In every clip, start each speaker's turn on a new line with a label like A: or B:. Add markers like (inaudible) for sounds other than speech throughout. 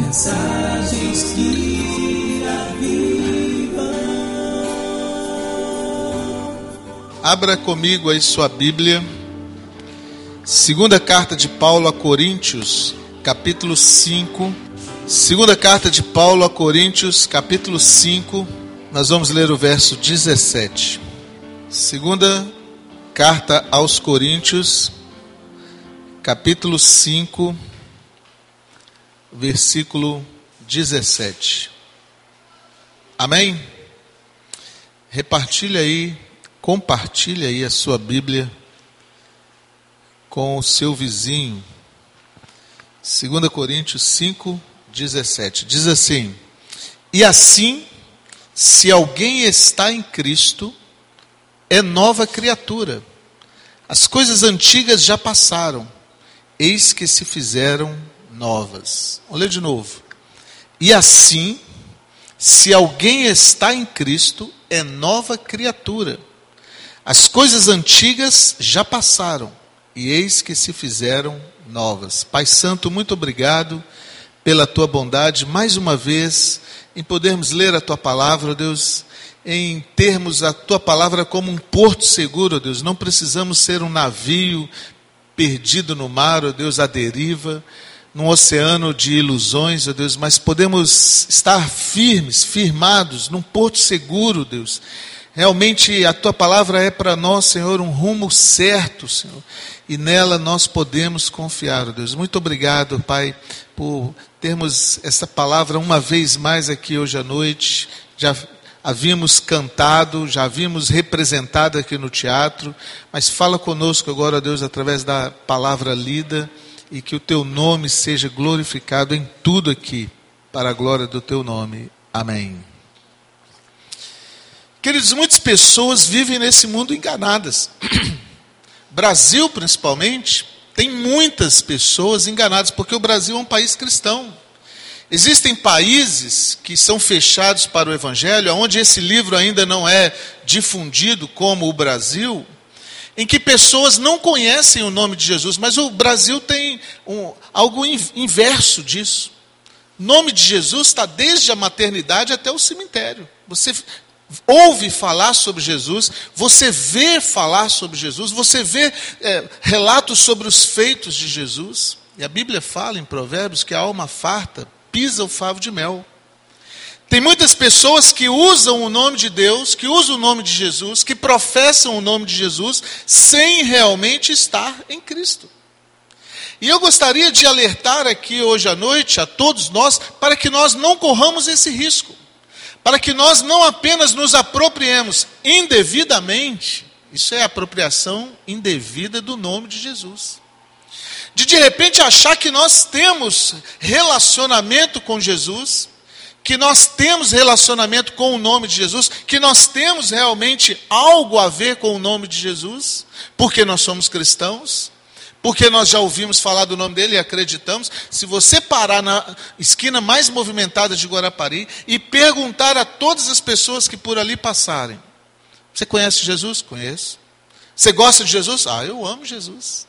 A: Mensagens que avivam.
B: Abra comigo aí sua Bíblia. Segunda carta de Paulo a Coríntios, capítulo 5. Segunda carta de Paulo a Coríntios, capítulo 5. Nós vamos ler o verso 17. Segunda carta aos Coríntios, capítulo 5, versículo 17. Amém? Repartilha aí, compartilha aí a sua Bíblia com o seu vizinho. 2 Coríntios 5, 17. Diz assim: E assim, se alguém está em Cristo, é nova criatura. As coisas antigas já passaram, eis que se fizeram novas. Vamos ler de novo. E assim, se alguém está em Cristo, é nova criatura. As coisas antigas já passaram, e eis que se fizeram novas. Pai Santo, muito obrigado pela tua bondade, mais uma vez, em podermos ler a tua palavra, Deus, em termos a tua palavra como um porto seguro, Deus. Não precisamos ser um navio perdido no mar, ó Deus, à deriva, num oceano de ilusões, ó Deus, mas podemos estar firmes, firmados, num porto seguro, Deus. Realmente a tua palavra é para nós, Senhor, um rumo certo, Senhor, e nela nós podemos confiar, ó Deus. Muito obrigado, Pai, por termos essa palavra uma vez mais aqui hoje à noite. Já havíamos cantado, já havíamos representado aqui no teatro, mas fala conosco agora, Deus, através da palavra lida e que o teu nome seja glorificado em tudo aqui, para a glória do teu nome. Amém. Queridos, muitas pessoas vivem nesse mundo enganadas. (clears throat) Brasil, principalmente, tem muitas pessoas enganadas, porque o Brasil é um país cristão. Existem países que são fechados para o Evangelho, onde esse livro ainda não é difundido, como o Brasil, em que pessoas não conhecem o nome de Jesus, mas o Brasil tem um, algo inverso disso. O nome de Jesus está desde a maternidade até o cemitério. Você ouve falar sobre Jesus, você vê falar sobre Jesus, você vê é, relatos sobre os feitos de Jesus. E a Bíblia fala em Provérbios que a alma farta pisa o favo de mel. Tem muitas pessoas que usam o nome de Deus, que usam o nome de Jesus, que professam o nome de Jesus, sem realmente estar em Cristo. E eu gostaria de alertar aqui hoje à noite a todos nós, para que nós não corramos esse risco, para que nós não apenas nos apropriemos indevidamente, isso é apropriação indevida do nome de Jesus de de repente achar que nós temos relacionamento com Jesus, que nós temos relacionamento com o nome de Jesus, que nós temos realmente algo a ver com o nome de Jesus, porque nós somos cristãos, porque nós já ouvimos falar do nome dele e acreditamos. Se você parar na esquina mais movimentada de Guarapari e perguntar a todas as pessoas que por ali passarem: Você conhece Jesus? Conheço. Você gosta de Jesus? Ah, eu amo Jesus.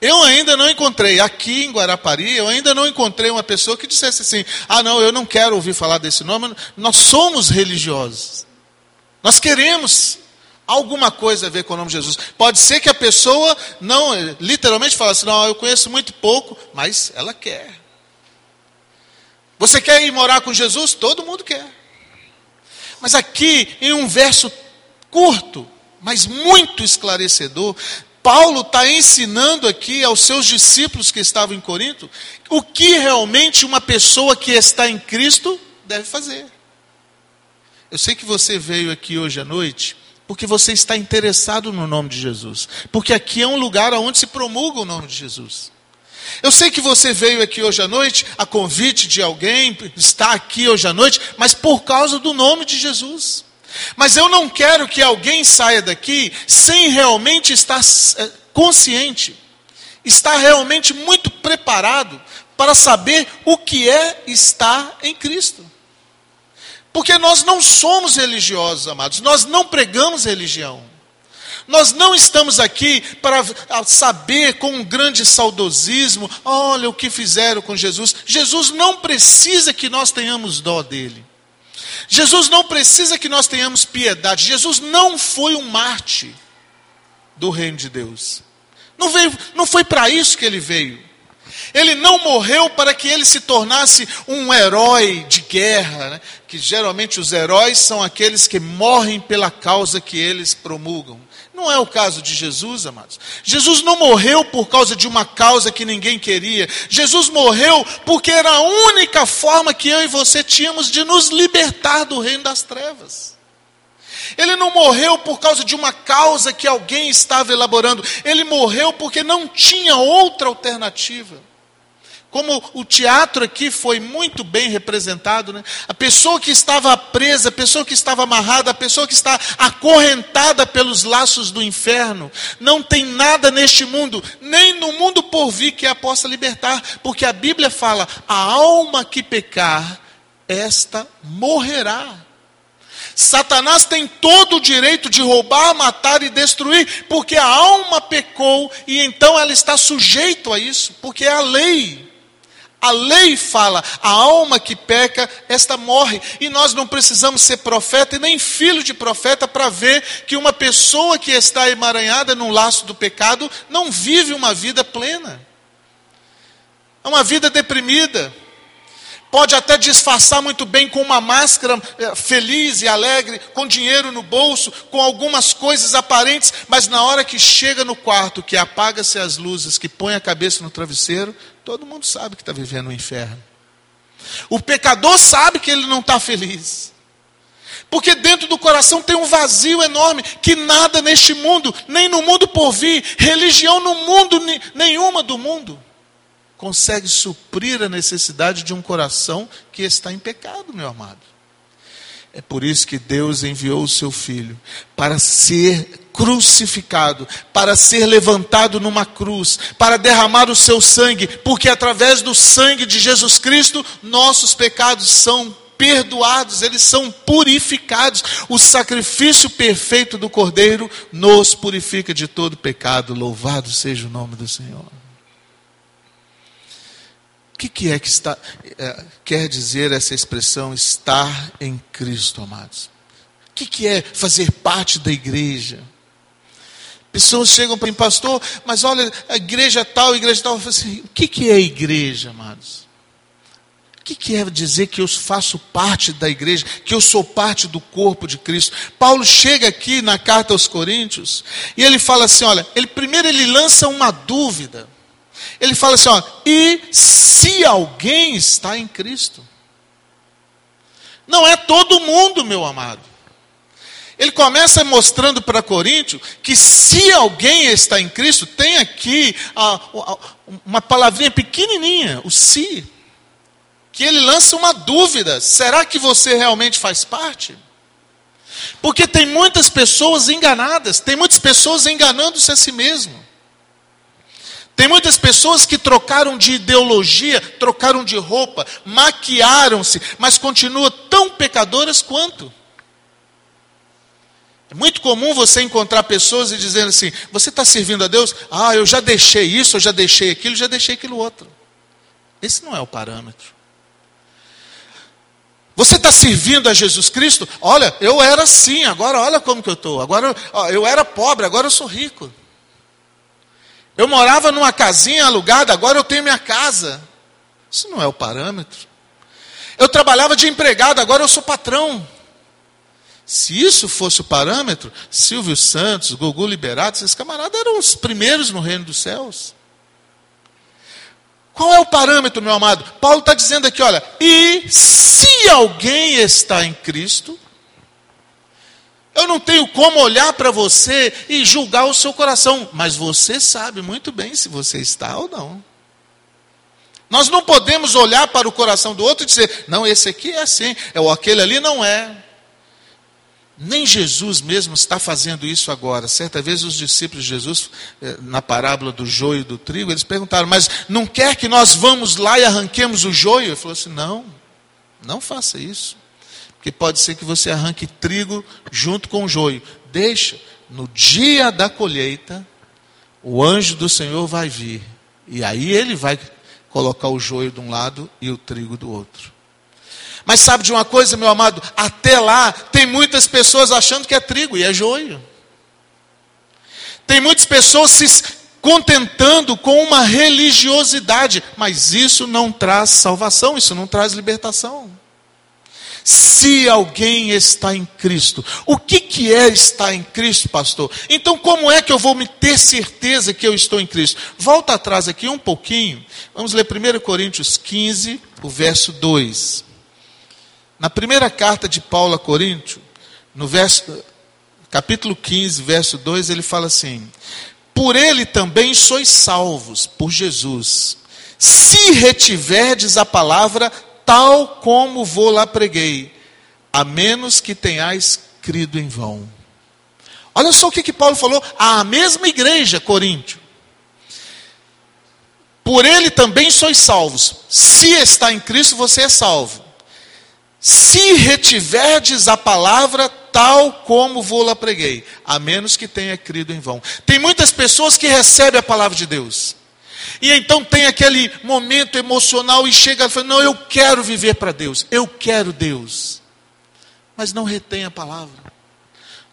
B: Eu ainda não encontrei, aqui em Guarapari, eu ainda não encontrei uma pessoa que dissesse assim: ah, não, eu não quero ouvir falar desse nome. Nós somos religiosos. Nós queremos alguma coisa a ver com o nome de Jesus. Pode ser que a pessoa não, literalmente, fale assim: não, eu conheço muito pouco, mas ela quer. Você quer ir morar com Jesus? Todo mundo quer. Mas aqui, em um verso curto, mas muito esclarecedor, Paulo está ensinando aqui aos seus discípulos que estavam em Corinto o que realmente uma pessoa que está em Cristo deve fazer. Eu sei que você veio aqui hoje à noite porque você está interessado no nome de Jesus, porque aqui é um lugar onde se promulga o nome de Jesus. Eu sei que você veio aqui hoje à noite a convite de alguém, está aqui hoje à noite, mas por causa do nome de Jesus. Mas eu não quero que alguém saia daqui sem realmente estar eh, consciente, estar realmente muito preparado para saber o que é estar em Cristo. Porque nós não somos religiosos, amados, nós não pregamos religião. Nós não estamos aqui para saber com um grande saudosismo, olha o que fizeram com Jesus. Jesus não precisa que nós tenhamos dó dele. Jesus não precisa que nós tenhamos piedade. Jesus não foi um Marte do reino de Deus. Não, veio, não foi para isso que ele veio. Ele não morreu para que ele se tornasse um herói de guerra, né? que geralmente os heróis são aqueles que morrem pela causa que eles promulgam. Não é o caso de Jesus, amados. Jesus não morreu por causa de uma causa que ninguém queria. Jesus morreu porque era a única forma que eu e você tínhamos de nos libertar do reino das trevas. Ele não morreu por causa de uma causa que alguém estava elaborando. Ele morreu porque não tinha outra alternativa. Como o teatro aqui foi muito bem representado, né? a pessoa que estava presa, a pessoa que estava amarrada, a pessoa que está acorrentada pelos laços do inferno, não tem nada neste mundo, nem no mundo por vir que a possa libertar, porque a Bíblia fala: a alma que pecar, esta morrerá. Satanás tem todo o direito de roubar, matar e destruir, porque a alma pecou e então ela está sujeita a isso, porque é a lei. A lei fala, a alma que peca, esta morre. E nós não precisamos ser profeta e nem filho de profeta para ver que uma pessoa que está emaranhada no laço do pecado não vive uma vida plena. É uma vida deprimida pode até disfarçar muito bem com uma máscara eh, feliz e alegre, com dinheiro no bolso, com algumas coisas aparentes, mas na hora que chega no quarto, que apaga-se as luzes, que põe a cabeça no travesseiro, todo mundo sabe que está vivendo um inferno. O pecador sabe que ele não está feliz. Porque dentro do coração tem um vazio enorme que nada neste mundo, nem no mundo por vir, religião no mundo nenhuma do mundo consegue suprir a necessidade de um coração que está em pecado, meu amado. É por isso que Deus enviou o seu filho para ser crucificado, para ser levantado numa cruz, para derramar o seu sangue, porque através do sangue de Jesus Cristo nossos pecados são perdoados, eles são purificados. O sacrifício perfeito do Cordeiro nos purifica de todo pecado. Louvado seja o nome do Senhor. O que, que é que está, é, quer dizer essa expressão estar em Cristo, amados? O que, que é fazer parte da igreja? Pessoas chegam para mim, pastor, mas olha, a igreja tal, a igreja tal. Eu falo assim, o que, que é igreja, amados? O que quer dizer que eu faço parte da igreja, que eu sou parte do corpo de Cristo? Paulo chega aqui na carta aos Coríntios e ele fala assim: olha, ele primeiro ele lança uma dúvida. Ele fala assim: ó, e se alguém está em Cristo? Não é todo mundo, meu amado. Ele começa mostrando para Coríntio que se alguém está em Cristo, tem aqui uma palavrinha pequenininha, o se, que ele lança uma dúvida: será que você realmente faz parte? Porque tem muitas pessoas enganadas, tem muitas pessoas enganando-se a si mesmo. Tem muitas pessoas que trocaram de ideologia, trocaram de roupa, maquiaram-se, mas continuam tão pecadoras quanto. É muito comum você encontrar pessoas e dizendo assim: você está servindo a Deus? Ah, eu já deixei isso, eu já deixei aquilo, já deixei aquilo outro. Esse não é o parâmetro. Você está servindo a Jesus Cristo? Olha, eu era assim, agora olha como que eu estou. Agora eu era pobre, agora eu sou rico. Eu morava numa casinha alugada, agora eu tenho minha casa. Isso não é o parâmetro. Eu trabalhava de empregado, agora eu sou patrão. Se isso fosse o parâmetro, Silvio Santos, Gugu Liberato, esses camaradas eram os primeiros no reino dos céus. Qual é o parâmetro, meu amado? Paulo está dizendo aqui, olha, e se alguém está em Cristo, eu não tenho como olhar para você e julgar o seu coração, mas você sabe muito bem se você está ou não. Nós não podemos olhar para o coração do outro e dizer, não, esse aqui é assim, é o aquele ali não é. Nem Jesus mesmo está fazendo isso agora. Certa vez os discípulos de Jesus, eh, na parábola do joio e do trigo, eles perguntaram, mas não quer que nós vamos lá e arranquemos o joio? Ele falou assim: não, não faça isso. Porque pode ser que você arranque trigo junto com o joio. Deixa, no dia da colheita, o anjo do Senhor vai vir. E aí ele vai colocar o joio de um lado e o trigo do outro. Mas sabe de uma coisa, meu amado? Até lá, tem muitas pessoas achando que é trigo e é joio. Tem muitas pessoas se contentando com uma religiosidade, mas isso não traz salvação, isso não traz libertação. Se alguém está em Cristo, o que, que é estar em Cristo, pastor? Então, como é que eu vou me ter certeza que eu estou em Cristo? Volta atrás aqui um pouquinho, vamos ler 1 Coríntios 15, o verso 2. Na primeira carta de Paulo a Coríntios, no verso, capítulo 15, verso 2, ele fala assim: Por ele também sois salvos, por Jesus, se retiverdes a palavra tal como vou lá preguei, a menos que tenhais crido em vão. Olha só o que, que Paulo falou à mesma igreja, Coríntio. Por ele também sois salvos. Se está em Cristo, você é salvo. Se retiverdes a palavra tal como vou lá preguei, a menos que tenha crido em vão. Tem muitas pessoas que recebem a palavra de Deus. E então tem aquele momento emocional e chega e fala: Não, eu quero viver para Deus, eu quero Deus. Mas não retém a palavra.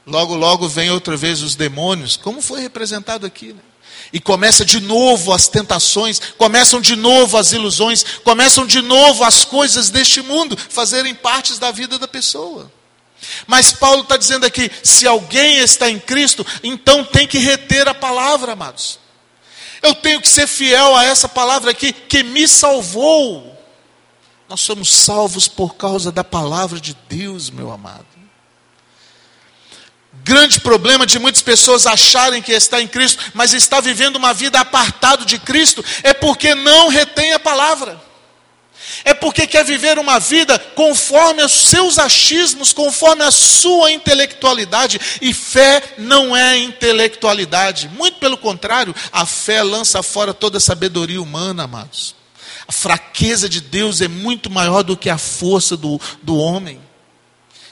B: Logo, logo vem outra vez os demônios, como foi representado aqui, né? E começa de novo as tentações, começam de novo as ilusões, começam de novo as coisas deste mundo fazerem partes da vida da pessoa. Mas Paulo está dizendo aqui: se alguém está em Cristo, então tem que reter a palavra, amados. Eu tenho que ser fiel a essa palavra aqui, que me salvou. Nós somos salvos por causa da palavra de Deus, meu amado. Grande problema de muitas pessoas acharem que está em Cristo, mas está vivendo uma vida apartado de Cristo, é porque não retém a palavra. É porque quer viver uma vida conforme os seus achismos, conforme a sua intelectualidade. E fé não é intelectualidade. Muito pelo contrário, a fé lança fora toda a sabedoria humana, amados. A fraqueza de Deus é muito maior do que a força do, do homem.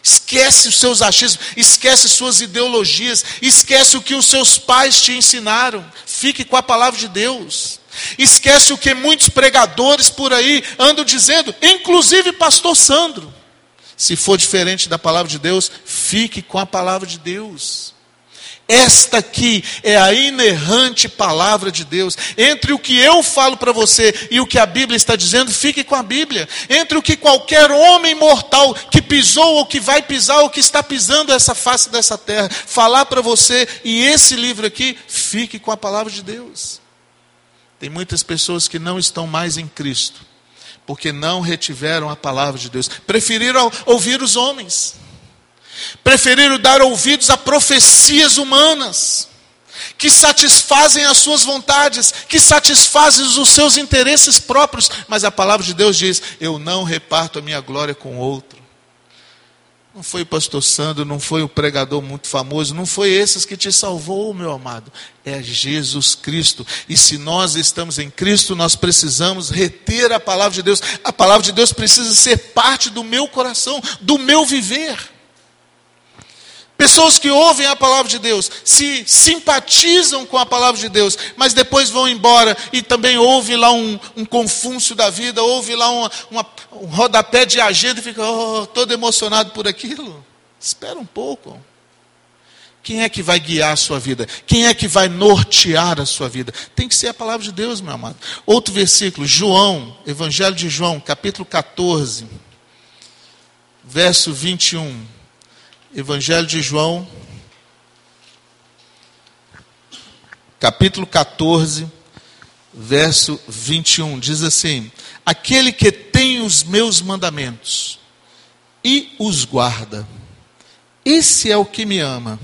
B: Esquece os seus achismos, esquece suas ideologias, esquece o que os seus pais te ensinaram. Fique com a palavra de Deus. Esquece o que muitos pregadores por aí andam dizendo, inclusive pastor Sandro. Se for diferente da palavra de Deus, fique com a palavra de Deus. Esta aqui é a inerrante palavra de Deus. Entre o que eu falo para você e o que a Bíblia está dizendo, fique com a Bíblia. Entre o que qualquer homem mortal que pisou ou que vai pisar ou que está pisando essa face dessa terra, falar para você e esse livro aqui, fique com a palavra de Deus. Tem muitas pessoas que não estão mais em Cristo, porque não retiveram a palavra de Deus, preferiram ouvir os homens. Preferiram dar ouvidos a profecias humanas, que satisfazem as suas vontades, que satisfazem os seus interesses próprios, mas a palavra de Deus diz: Eu não reparto a minha glória com outro. Não foi o pastor Sandro, não foi o pregador muito famoso, não foi esses que te salvou, meu amado. É Jesus Cristo. E se nós estamos em Cristo, nós precisamos reter a palavra de Deus. A palavra de Deus precisa ser parte do meu coração, do meu viver. Pessoas que ouvem a palavra de Deus, se simpatizam com a palavra de Deus, mas depois vão embora e também ouve lá um, um confúncio da vida, ouve lá uma, uma, um rodapé de agenda e fica oh, todo emocionado por aquilo. Espera um pouco. Quem é que vai guiar a sua vida? Quem é que vai nortear a sua vida? Tem que ser a palavra de Deus, meu amado. Outro versículo, João, Evangelho de João, capítulo 14, verso 21. Evangelho de João, capítulo 14, verso 21, diz assim: Aquele que tem os meus mandamentos e os guarda, esse é o que me ama.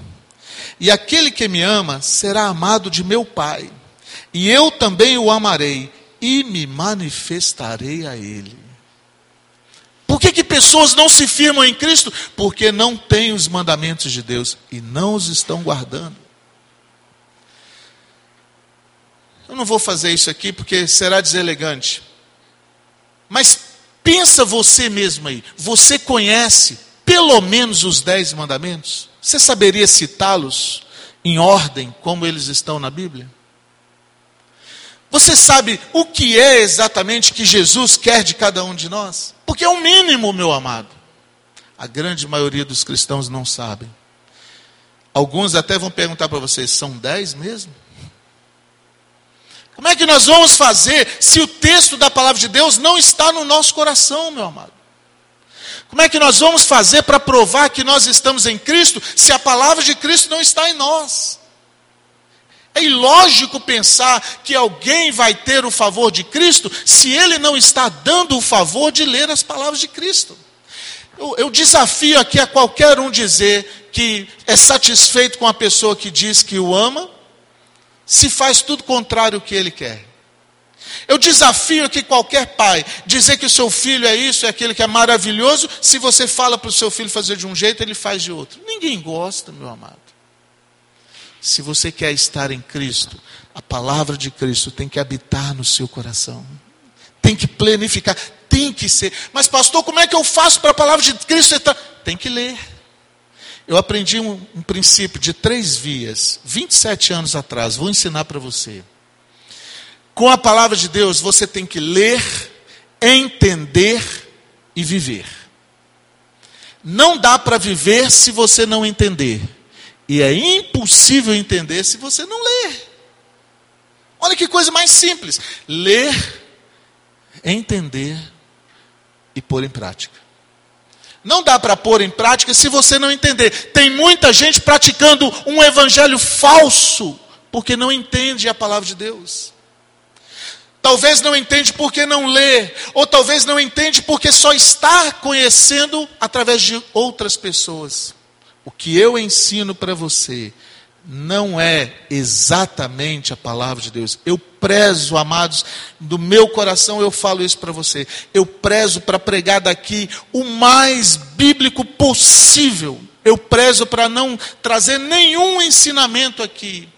B: E aquele que me ama será amado de meu Pai, e eu também o amarei e me manifestarei a ele. Por que, que pessoas não se firmam em Cristo? Porque não têm os mandamentos de Deus e não os estão guardando. Eu não vou fazer isso aqui porque será deselegante. Mas pensa você mesmo aí. Você conhece pelo menos os dez mandamentos? Você saberia citá-los em ordem como eles estão na Bíblia? Você sabe o que é exatamente que Jesus quer de cada um de nós? Porque é o mínimo, meu amado. A grande maioria dos cristãos não sabem. Alguns até vão perguntar para vocês: são dez mesmo? Como é que nós vamos fazer se o texto da palavra de Deus não está no nosso coração, meu amado? Como é que nós vamos fazer para provar que nós estamos em Cristo se a palavra de Cristo não está em nós? É ilógico pensar que alguém vai ter o favor de Cristo se ele não está dando o favor de ler as palavras de Cristo. Eu, eu, desafio aqui a qualquer um dizer que é satisfeito com a pessoa que diz que o ama, se faz tudo contrário ao que ele quer. Eu desafio aqui qualquer pai dizer que o seu filho é isso, é aquele que é maravilhoso, se você fala para o seu filho fazer de um jeito, ele faz de outro. Ninguém gosta, meu amado. Se você quer estar em Cristo, a palavra de Cristo tem que habitar no seu coração. Tem que planificar, tem que ser. Mas, pastor, como é que eu faço para a palavra de Cristo entrar? Tem que ler. Eu aprendi um, um princípio de três vias, 27 anos atrás, vou ensinar para você. Com a palavra de Deus, você tem que ler, entender e viver. Não dá para viver se você não entender. E é impossível entender se você não ler. Olha que coisa mais simples: ler, entender e pôr em prática. Não dá para pôr em prática se você não entender. Tem muita gente praticando um evangelho falso, porque não entende a palavra de Deus. Talvez não entende porque não lê, ou talvez não entende porque só está conhecendo através de outras pessoas. O que eu ensino para você não é exatamente a palavra de Deus. Eu prezo, amados, do meu coração eu falo isso para você. Eu prezo para pregar daqui o mais bíblico possível. Eu prezo para não trazer nenhum ensinamento aqui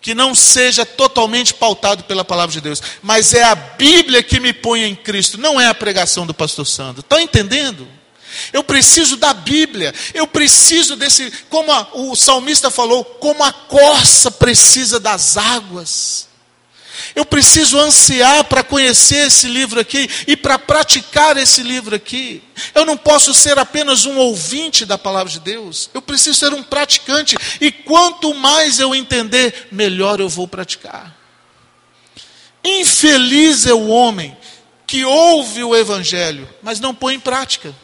B: que não seja totalmente pautado pela palavra de Deus, mas é a Bíblia que me põe em Cristo, não é a pregação do pastor Sandro. Estão entendendo? Eu preciso da Bíblia, eu preciso desse, como a, o salmista falou, como a corça precisa das águas. Eu preciso ansiar para conhecer esse livro aqui e para praticar esse livro aqui. Eu não posso ser apenas um ouvinte da palavra de Deus. Eu preciso ser um praticante. E quanto mais eu entender, melhor eu vou praticar. Infeliz é o homem que ouve o evangelho, mas não põe em prática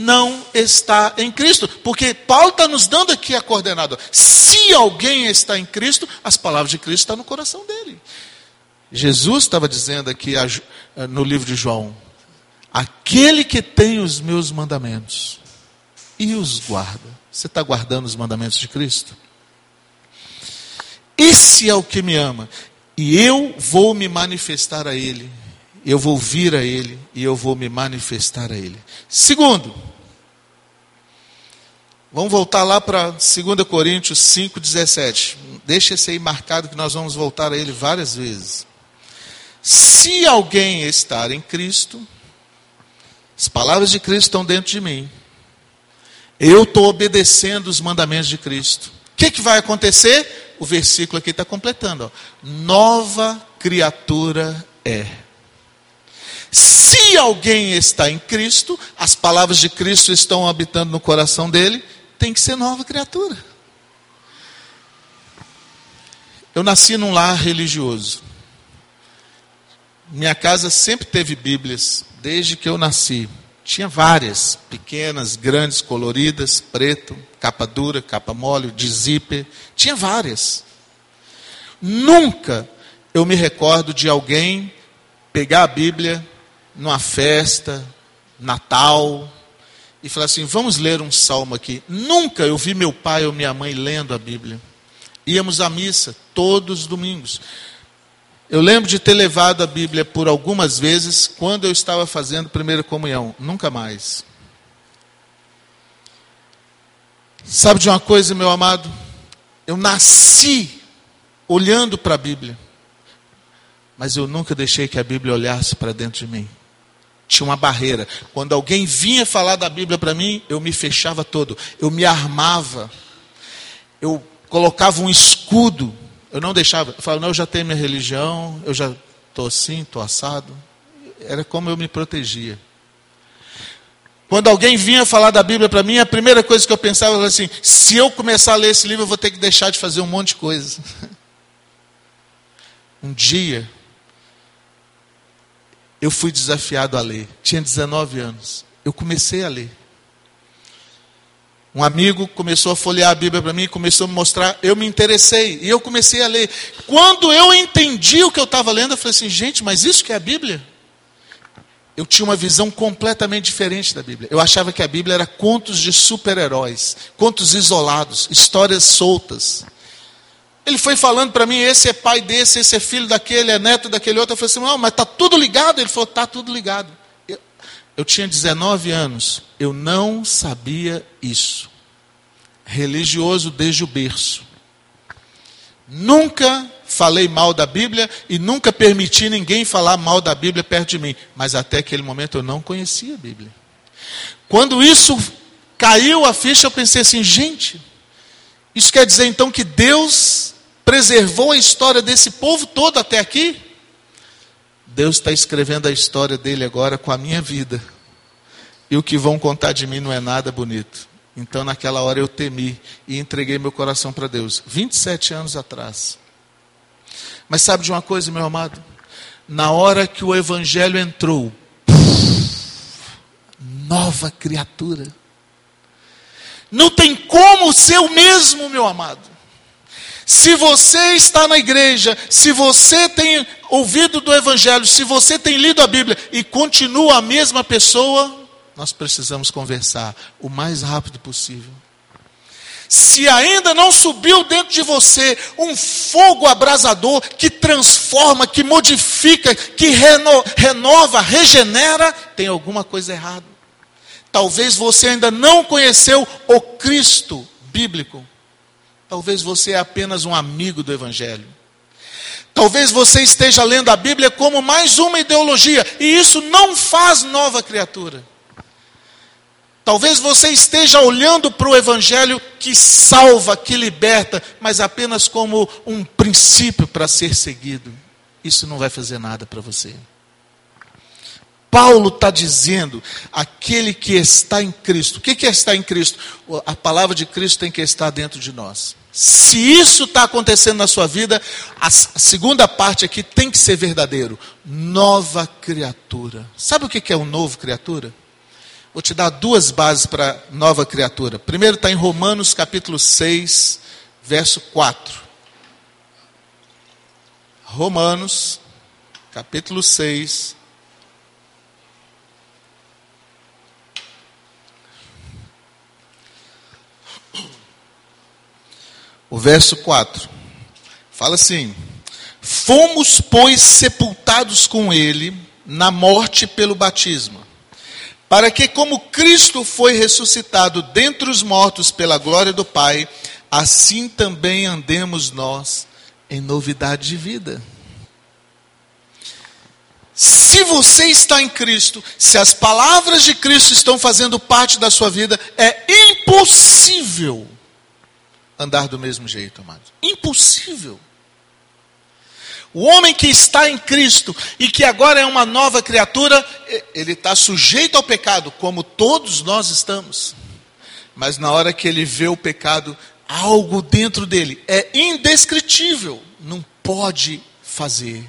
B: não está em Cristo. Porque Paulo está nos dando aqui a coordenada. Se alguém está em Cristo, as palavras de Cristo estão no coração dele. Jesus estava dizendo aqui no livro de João: aquele que tem os meus mandamentos e os guarda. Você está guardando os mandamentos de Cristo? Esse é o que me ama, e eu vou me manifestar a Ele eu vou vir a Ele e eu vou me manifestar a Ele. Segundo, vamos voltar lá para 2 Coríntios 5,17. Deixa esse aí marcado que nós vamos voltar a ele várias vezes. Se alguém estar em Cristo, as palavras de Cristo estão dentro de mim. Eu estou obedecendo os mandamentos de Cristo. O que, que vai acontecer? O versículo aqui está completando. Ó. Nova criatura é. Se alguém está em Cristo, as palavras de Cristo estão habitando no coração dele, tem que ser nova criatura. Eu nasci num lar religioso. Minha casa sempre teve Bíblias, desde que eu nasci. Tinha várias, pequenas, grandes, coloridas, preto, capa dura, capa mole, de zíper. Tinha várias. Nunca eu me recordo de alguém pegar a Bíblia numa festa, Natal, e falar assim: vamos ler um salmo aqui. Nunca eu vi meu pai ou minha mãe lendo a Bíblia. Íamos à missa todos os domingos. Eu lembro de ter levado a Bíblia por algumas vezes quando eu estava fazendo primeira comunhão. Nunca mais. Sabe de uma coisa, meu amado? Eu nasci olhando para a Bíblia, mas eu nunca deixei que a Bíblia olhasse para dentro de mim tinha uma barreira. Quando alguém vinha falar da Bíblia para mim, eu me fechava todo, eu me armava. Eu colocava um escudo. Eu não deixava. Eu falava, não, eu já tenho minha religião, eu já estou assim, estou assado. Era como eu me protegia. Quando alguém vinha falar da Bíblia para mim, a primeira coisa que eu pensava era assim: se eu começar a ler esse livro, eu vou ter que deixar de fazer um monte de coisas. (laughs) Um dia, eu fui desafiado a ler. Tinha 19 anos. Eu comecei a ler. Um amigo começou a folhear a Bíblia para mim, começou a me mostrar, eu me interessei e eu comecei a ler. Quando eu entendi o que eu estava lendo, eu falei assim, gente, mas isso que é a Bíblia? Eu tinha uma visão completamente diferente da Bíblia. Eu achava que a Bíblia era contos de super-heróis, contos isolados, histórias soltas. Ele foi falando para mim, esse é pai desse, esse é filho daquele, é neto daquele outro. Eu falei assim, não, mas está tudo ligado? Ele falou, está tudo ligado. Eu, eu tinha 19 anos, eu não sabia isso. Religioso desde o berço. Nunca falei mal da Bíblia e nunca permiti ninguém falar mal da Bíblia perto de mim. Mas até aquele momento eu não conhecia a Bíblia. Quando isso caiu a ficha, eu pensei assim, gente, isso quer dizer então que Deus preservou a história desse povo todo até aqui? Deus está escrevendo a história dele agora com a minha vida. E o que vão contar de mim não é nada bonito. Então, naquela hora, eu temi e entreguei meu coração para Deus. 27 anos atrás. Mas sabe de uma coisa, meu amado? Na hora que o Evangelho entrou, nova criatura. Não tem como ser o mesmo, meu amado. Se você está na igreja, se você tem ouvido do Evangelho, se você tem lido a Bíblia e continua a mesma pessoa, nós precisamos conversar o mais rápido possível. Se ainda não subiu dentro de você um fogo abrasador que transforma, que modifica, que reno, renova, regenera, tem alguma coisa errada. Talvez você ainda não conheceu o Cristo bíblico. Talvez você é apenas um amigo do Evangelho. Talvez você esteja lendo a Bíblia como mais uma ideologia, e isso não faz nova criatura. Talvez você esteja olhando para o Evangelho que salva, que liberta, mas apenas como um princípio para ser seguido. Isso não vai fazer nada para você. Paulo está dizendo, aquele que está em Cristo. O que é estar em Cristo? A palavra de Cristo tem que estar dentro de nós. Se isso está acontecendo na sua vida, a segunda parte aqui tem que ser verdadeiro. Nova criatura. Sabe o que é um novo criatura? Vou te dar duas bases para nova criatura. Primeiro está em Romanos capítulo 6, verso 4. Romanos, capítulo 6, o verso 4. Fala assim: Fomos, pois, sepultados com ele na morte pelo batismo, para que, como Cristo foi ressuscitado dentre os mortos pela glória do Pai, assim também andemos nós em novidade de vida. Se você está em Cristo, se as palavras de Cristo estão fazendo parte da sua vida, é impossível andar do mesmo jeito, amados. Impossível. O homem que está em Cristo e que agora é uma nova criatura, ele está sujeito ao pecado, como todos nós estamos. Mas na hora que ele vê o pecado, algo dentro dele é indescritível, não pode fazer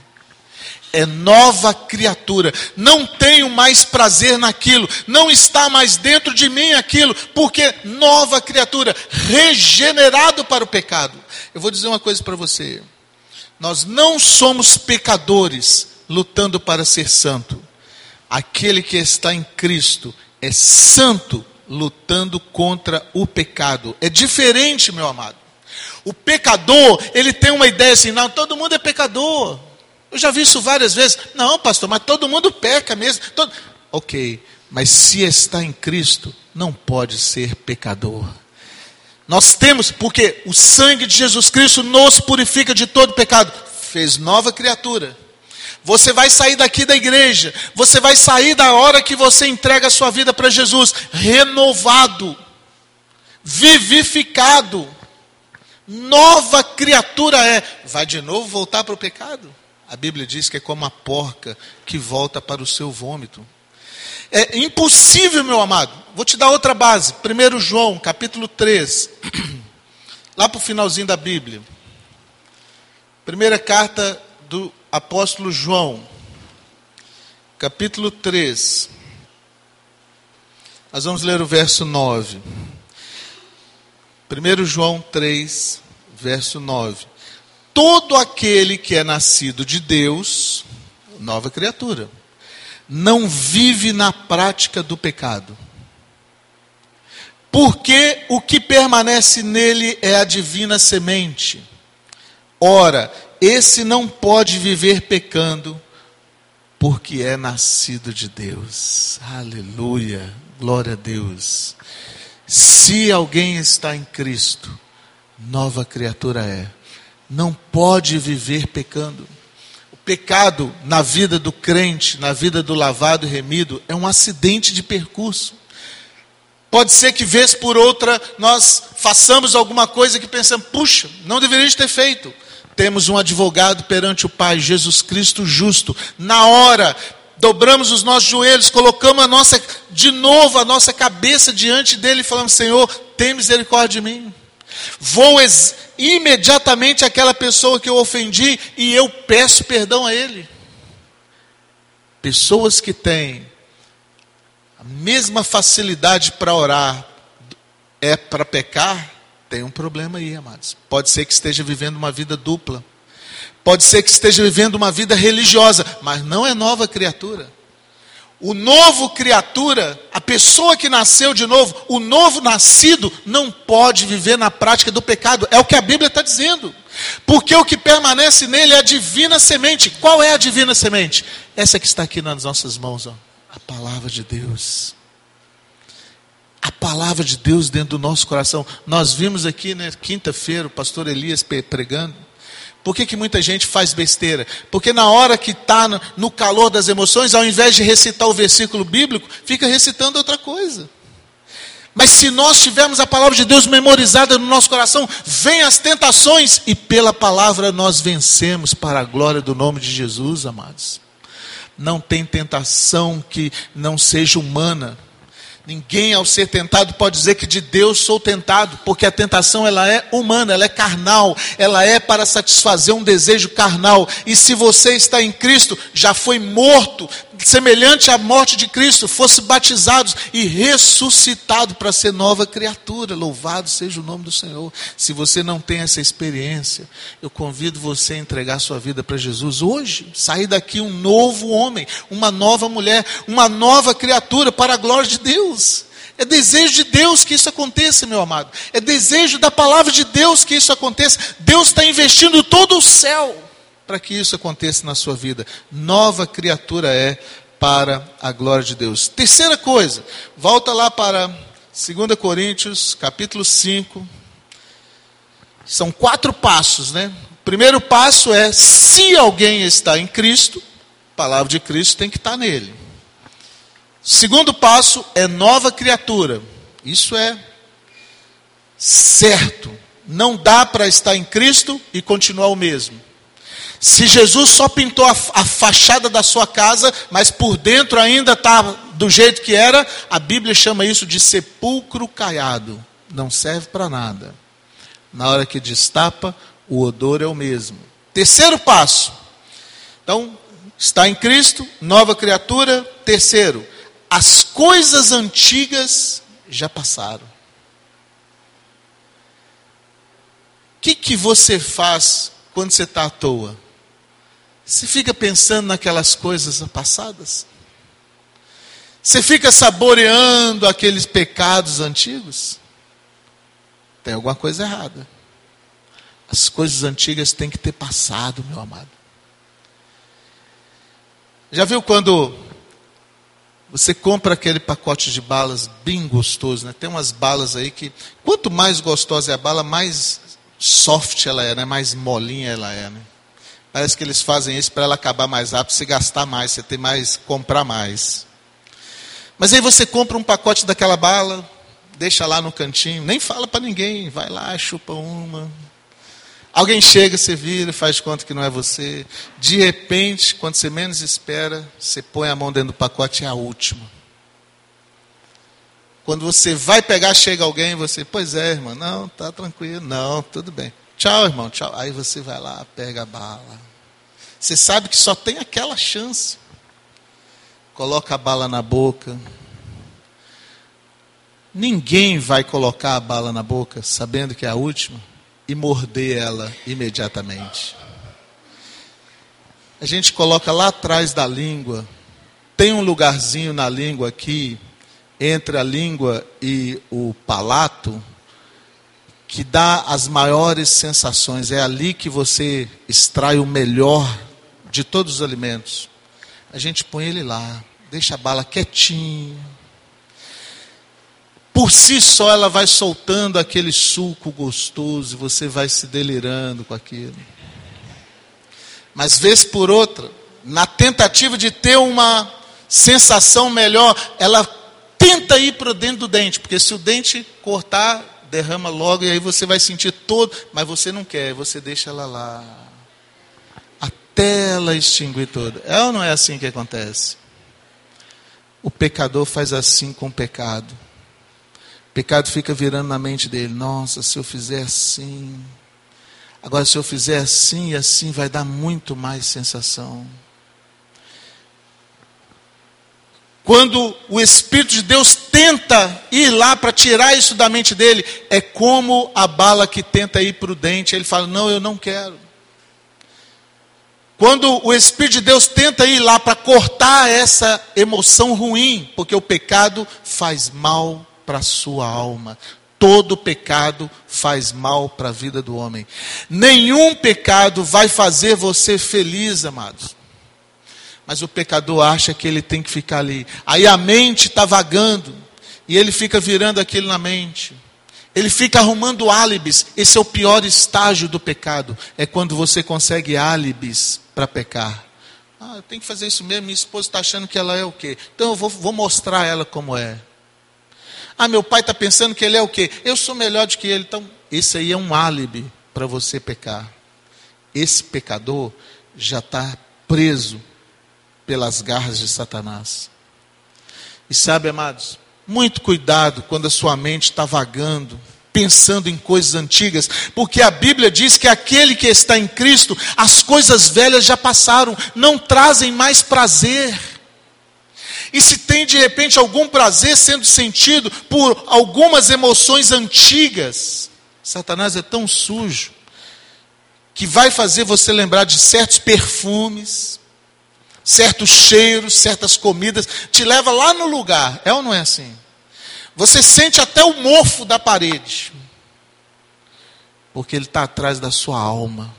B: é nova criatura. Não tenho mais prazer naquilo, não está mais dentro de mim aquilo, porque nova criatura, regenerado para o pecado. Eu vou dizer uma coisa para você. Nós não somos pecadores lutando para ser santo. Aquele que está em Cristo é santo lutando contra o pecado. É diferente, meu amado. O pecador, ele tem uma ideia assim, não, todo mundo é pecador. Eu já vi isso várias vezes. Não, pastor, mas todo mundo peca mesmo. Todo... Ok, mas se está em Cristo, não pode ser pecador. Nós temos, porque o sangue de Jesus Cristo nos purifica de todo pecado. Fez nova criatura. Você vai sair daqui da igreja. Você vai sair da hora que você entrega a sua vida para Jesus, renovado, vivificado. Nova criatura é. Vai de novo voltar para o pecado? A Bíblia diz que é como a porca que volta para o seu vômito. É impossível, meu amado. Vou te dar outra base. 1 João, capítulo 3. (clears throat) Lá para o finalzinho da Bíblia. Primeira carta do apóstolo João, capítulo 3. Nós vamos ler o verso 9. 1 João 3, verso 9. Todo aquele que é nascido de Deus, nova criatura, não vive na prática do pecado. Porque o que permanece nele é a divina semente. Ora, esse não pode viver pecando, porque é nascido de Deus. Aleluia, glória a Deus. Se alguém está em Cristo, nova criatura é. Não pode viver pecando. O pecado na vida do crente, na vida do lavado e remido, é um acidente de percurso. Pode ser que, vez por outra, nós façamos alguma coisa que pensamos, puxa, não deveríamos ter feito. Temos um advogado perante o Pai, Jesus Cristo justo. Na hora, dobramos os nossos joelhos, colocamos a nossa, de novo a nossa cabeça diante dele e falamos: Senhor, tem misericórdia de mim. Vou imediatamente àquela pessoa que eu ofendi e eu peço perdão a ele. Pessoas que têm a mesma facilidade para orar é para pecar, tem um problema aí, amados. Pode ser que esteja vivendo uma vida dupla. Pode ser que esteja vivendo uma vida religiosa, mas não é nova criatura. O novo criatura, a pessoa que nasceu de novo, o novo nascido, não pode viver na prática do pecado. É o que a Bíblia está dizendo. Porque o que permanece nele é a divina semente. Qual é a divina semente? Essa que está aqui nas nossas mãos, ó. a palavra de Deus a palavra de Deus dentro do nosso coração. Nós vimos aqui, né, quinta-feira, o pastor Elias pregando. Por que, que muita gente faz besteira? Porque na hora que está no calor das emoções, ao invés de recitar o versículo bíblico, fica recitando outra coisa. Mas se nós tivermos a palavra de Deus memorizada no nosso coração, vem as tentações e pela palavra nós vencemos para a glória do nome de Jesus, amados. Não tem tentação que não seja humana. Ninguém ao ser tentado pode dizer que de Deus sou tentado, porque a tentação ela é humana, ela é carnal, ela é para satisfazer um desejo carnal. E se você está em Cristo, já foi morto, semelhante à morte de Cristo, fosse batizado e ressuscitado para ser nova criatura. Louvado seja o nome do Senhor. Se você não tem essa experiência, eu convido você a entregar sua vida para Jesus hoje, sair daqui um novo homem, uma nova mulher, uma nova criatura para a glória de Deus. É desejo de Deus que isso aconteça, meu amado. É desejo da palavra de Deus que isso aconteça. Deus está investindo todo o céu para que isso aconteça na sua vida. Nova criatura é para a glória de Deus. Terceira coisa, volta lá para 2 Coríntios, capítulo 5. São quatro passos, né? Primeiro passo é: se alguém está em Cristo, a palavra de Cristo tem que estar nele. Segundo passo é nova criatura. Isso é certo. Não dá para estar em Cristo e continuar o mesmo. Se Jesus só pintou a, a fachada da sua casa, mas por dentro ainda está do jeito que era, a Bíblia chama isso de sepulcro caiado. Não serve para nada. Na hora que destapa, o odor é o mesmo. Terceiro passo. Então, está em Cristo, nova criatura. Terceiro, as coisas antigas já passaram. O que, que você faz quando você está à toa? Você fica pensando naquelas coisas passadas? Você fica saboreando aqueles pecados antigos? Tem alguma coisa errada. As coisas antigas têm que ter passado, meu amado. Já viu quando você compra aquele pacote de balas bem gostoso, né? Tem umas balas aí que, quanto mais gostosa é a bala, mais soft ela é, né? mais molinha ela é. Né? Parece que eles fazem isso para ela acabar mais rápido, você gastar mais, você ter mais, comprar mais. Mas aí você compra um pacote daquela bala, deixa lá no cantinho, nem fala para ninguém, vai lá, chupa uma, Alguém chega, você vira, faz conta que não é você. De repente, quando você menos espera, você põe a mão dentro do pacote é a última. Quando você vai pegar, chega alguém, você, pois é, irmão, não, tá tranquilo, não, tudo bem. Tchau, irmão, tchau. Aí você vai lá, pega a bala. Você sabe que só tem aquela chance. Coloca a bala na boca. Ninguém vai colocar a bala na boca sabendo que é a última e morder ela imediatamente. A gente coloca lá atrás da língua, tem um lugarzinho na língua aqui, entre a língua e o palato, que dá as maiores sensações. É ali que você extrai o melhor de todos os alimentos. A gente põe ele lá, deixa a bala quietinho. Por si só ela vai soltando aquele suco gostoso e você vai se delirando com aquilo. Mas vez por outra, na tentativa de ter uma sensação melhor, ela tenta ir para dentro do dente, porque se o dente cortar, derrama logo e aí você vai sentir todo, mas você não quer, você deixa ela lá. Até ela extinguir toda. É ou não é assim que acontece? O pecador faz assim com o pecado. O pecado fica virando na mente dele: nossa, se eu fizer assim. Agora, se eu fizer assim e assim, vai dar muito mais sensação. Quando o Espírito de Deus tenta ir lá para tirar isso da mente dele, é como a bala que tenta ir para o dente. Ele fala: Não, eu não quero. Quando o Espírito de Deus tenta ir lá para cortar essa emoção ruim, porque o pecado faz mal para a sua alma. Todo pecado faz mal para a vida do homem. Nenhum pecado vai fazer você feliz, amados. Mas o pecador acha que ele tem que ficar ali. Aí a mente está vagando. E ele fica virando aquilo na mente. Ele fica arrumando álibis. Esse é o pior estágio do pecado. É quando você consegue álibis para pecar. Ah, eu tenho que fazer isso mesmo. Minha esposa está achando que ela é o quê? Então eu vou, vou mostrar ela como é. Ah, meu pai está pensando que ele é o quê? Eu sou melhor do que ele. Então, esse aí é um álibi para você pecar. Esse pecador já está preso pelas garras de Satanás. E sabe, amados, muito cuidado quando a sua mente está vagando, pensando em coisas antigas, porque a Bíblia diz que aquele que está em Cristo, as coisas velhas já passaram, não trazem mais prazer. E se tem de repente algum prazer sendo sentido por algumas emoções antigas, Satanás é tão sujo que vai fazer você lembrar de certos perfumes, certos cheiros, certas comidas, te leva lá no lugar. É ou não é assim? Você sente até o mofo da parede, porque ele está atrás da sua alma.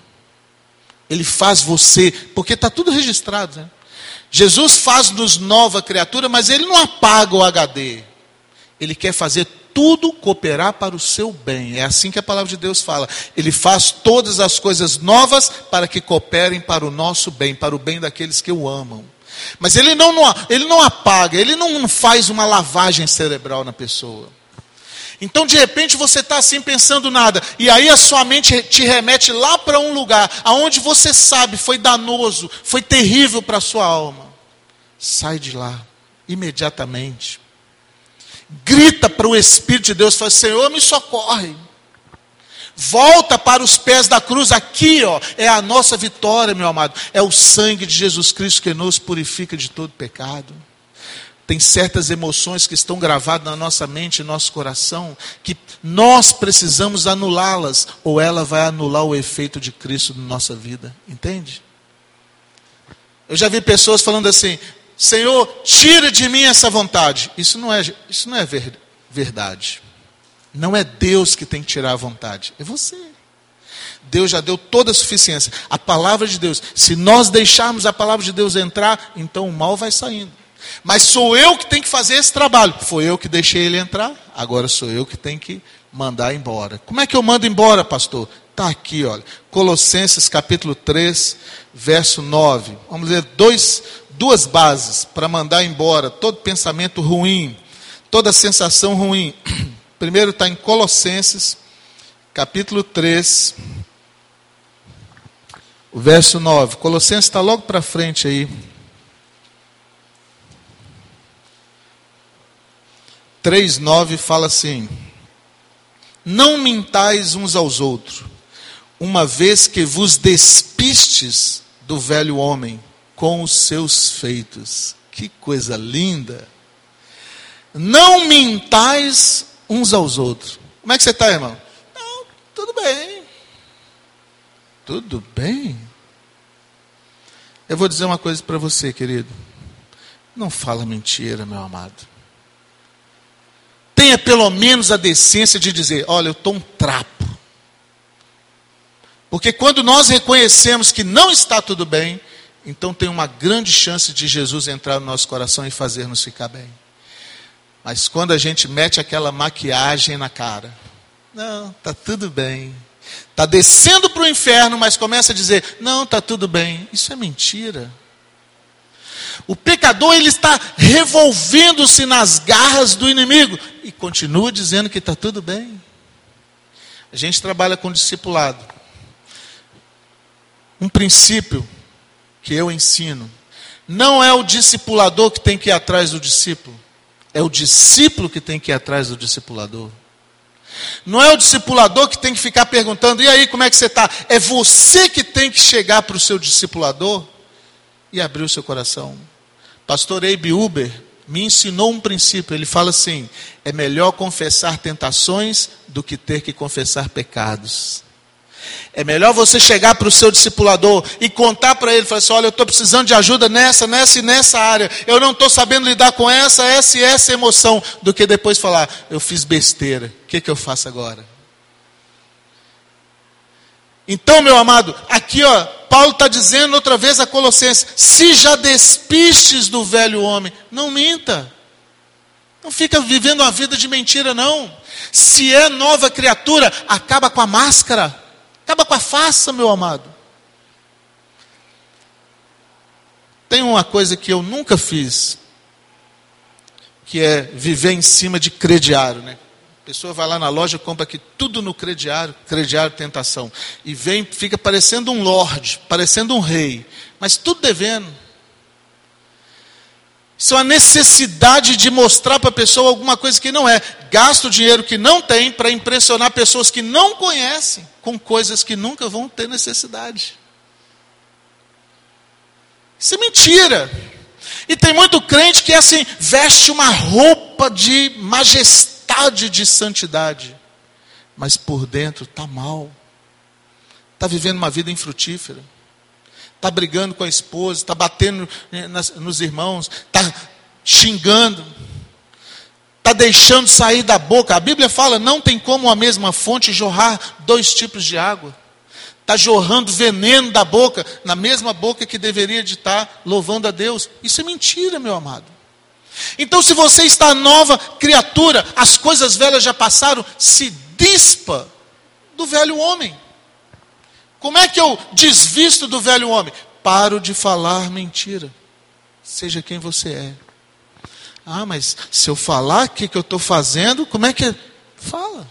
B: Ele faz você, porque está tudo registrado. Né? Jesus faz-nos nova criatura, mas ele não apaga o HD. Ele quer fazer tudo cooperar para o seu bem. É assim que a palavra de Deus fala. Ele faz todas as coisas novas para que cooperem para o nosso bem, para o bem daqueles que o amam. Mas ele não, ele não apaga, ele não faz uma lavagem cerebral na pessoa. Então, de repente, você está assim pensando nada, e aí a sua mente te remete lá para um lugar aonde você sabe foi danoso, foi terrível para a sua alma. Sai de lá, imediatamente grita para o Espírito de Deus, fala: Senhor, me socorre. Volta para os pés da cruz, aqui ó, é a nossa vitória, meu amado. É o sangue de Jesus Cristo que nos purifica de todo pecado. Tem certas emoções que estão gravadas na nossa mente e nosso coração, que nós precisamos anulá-las, ou ela vai anular o efeito de Cristo na nossa vida. Entende? Eu já vi pessoas falando assim: Senhor, tira de mim essa vontade. Isso não é, isso não é ver, verdade. Não é Deus que tem que tirar a vontade, é você. Deus já deu toda a suficiência. A palavra de Deus, se nós deixarmos a palavra de Deus entrar, então o mal vai saindo. Mas sou eu que tenho que fazer esse trabalho. Foi eu que deixei ele entrar, agora sou eu que tenho que mandar embora. Como é que eu mando embora, pastor? Está aqui, olha. Colossenses capítulo 3, verso 9. Vamos ler dois, duas bases para mandar embora todo pensamento ruim, toda sensação ruim. (clears throat) Primeiro está em Colossenses, capítulo 3, O verso 9. Colossenses está logo para frente aí. 3,9 fala assim: Não mintais uns aos outros, uma vez que vos despistes do velho homem com os seus feitos. Que coisa linda! Não mintais uns aos outros. Como é que você está, irmão? Não, tudo bem. Tudo bem? Eu vou dizer uma coisa para você, querido. Não fala mentira, meu amado. Tenha pelo menos a decência de dizer: olha, eu estou um trapo. Porque quando nós reconhecemos que não está tudo bem, então tem uma grande chance de Jesus entrar no nosso coração e fazer-nos ficar bem. Mas quando a gente mete aquela maquiagem na cara, não, está tudo bem. Está descendo para o inferno, mas começa a dizer, não, está tudo bem. Isso é mentira. O pecador ele está revolvendo-se nas garras do inimigo e continua dizendo que está tudo bem. A gente trabalha com discipulado. Um princípio que eu ensino: não é o discipulador que tem que ir atrás do discípulo, é o discípulo que tem que ir atrás do discipulador. Não é o discipulador que tem que ficar perguntando, e aí, como é que você está? É você que tem que chegar para o seu discipulador e abrir o seu coração. Pastor Abe Uber me ensinou um princípio. Ele fala assim: é melhor confessar tentações do que ter que confessar pecados. É melhor você chegar para o seu discipulador e contar para ele, falar assim, olha, eu estou precisando de ajuda nessa, nessa e nessa área. Eu não estou sabendo lidar com essa, essa e essa emoção, do que depois falar, eu fiz besteira. O que, que eu faço agora? Então, meu amado, aqui ó, Paulo está dizendo outra vez a Colossenses: se já despistes do velho homem, não minta. Não fica vivendo uma vida de mentira, não. Se é nova criatura, acaba com a máscara. Acaba com a faça, meu amado. Tem uma coisa que eu nunca fiz, que é viver em cima de crediário, né? A pessoa vai lá na loja, compra aqui tudo no crediário, crediário tentação. E vem, fica parecendo um lorde, parecendo um rei, mas tudo devendo. É uma necessidade de mostrar para a pessoa alguma coisa que não é. Gasta o dinheiro que não tem para impressionar pessoas que não conhecem com coisas que nunca vão ter necessidade. Isso é mentira. E tem muito crente que é assim, veste uma roupa de majestade, de santidade, mas por dentro está mal, está vivendo uma vida infrutífera está brigando com a esposa, está batendo nos irmãos, está xingando, está deixando sair da boca. A Bíblia fala: não tem como a mesma fonte jorrar dois tipos de água. Está jorrando veneno da boca, na mesma boca que deveria de estar tá louvando a Deus. Isso é mentira, meu amado. Então, se você está nova criatura, as coisas velhas já passaram, se dispa do velho homem. Como é que eu desvisto do velho homem? Paro de falar mentira. Seja quem você é. Ah, mas se eu falar o que, que eu estou fazendo, como é que. É? Fala.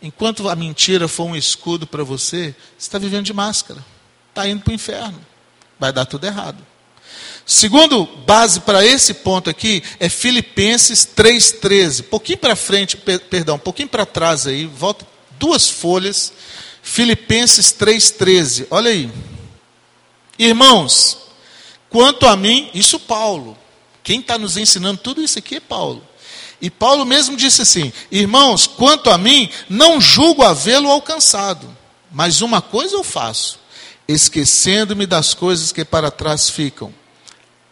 B: Enquanto a mentira for um escudo para você, você está vivendo de máscara. Está indo para o inferno. Vai dar tudo errado. Segundo base para esse ponto aqui é Filipenses 3,13. Pouquinho para frente, perdão, um pouquinho para trás aí, volta duas folhas. Filipenses 3,13. Olha aí. Irmãos, quanto a mim, isso Paulo. Quem está nos ensinando tudo isso aqui é Paulo. E Paulo mesmo disse assim: Irmãos, quanto a mim, não julgo havê-lo alcançado, mas uma coisa eu faço, esquecendo-me das coisas que para trás ficam,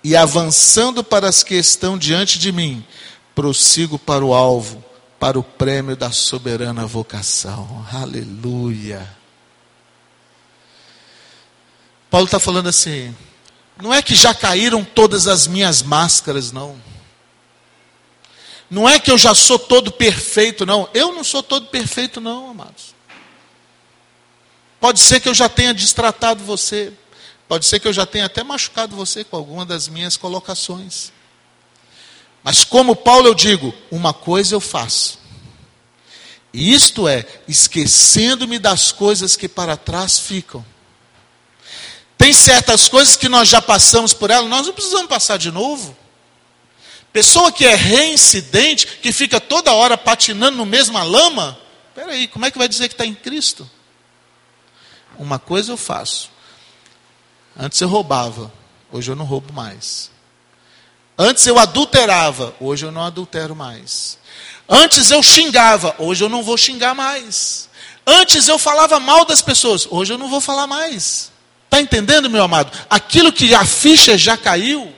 B: e avançando para as que estão diante de mim, prossigo para o alvo para o prêmio da soberana vocação. Aleluia. Paulo está falando assim: não é que já caíram todas as minhas máscaras, não. Não é que eu já sou todo perfeito, não. Eu não sou todo perfeito, não, amados. Pode ser que eu já tenha destratado você. Pode ser que eu já tenha até machucado você com alguma das minhas colocações. Mas como Paulo eu digo, uma coisa eu faço. Isto é, esquecendo-me das coisas que para trás ficam. Tem certas coisas que nós já passamos por ela, nós não precisamos passar de novo. Pessoa que é reincidente, que fica toda hora patinando no mesma lama, peraí, como é que vai dizer que está em Cristo? Uma coisa eu faço. Antes eu roubava, hoje eu não roubo mais. Antes eu adulterava, hoje eu não adultero mais. Antes eu xingava, hoje eu não vou xingar mais. Antes eu falava mal das pessoas, hoje eu não vou falar mais. Está entendendo, meu amado? Aquilo que a ficha já caiu,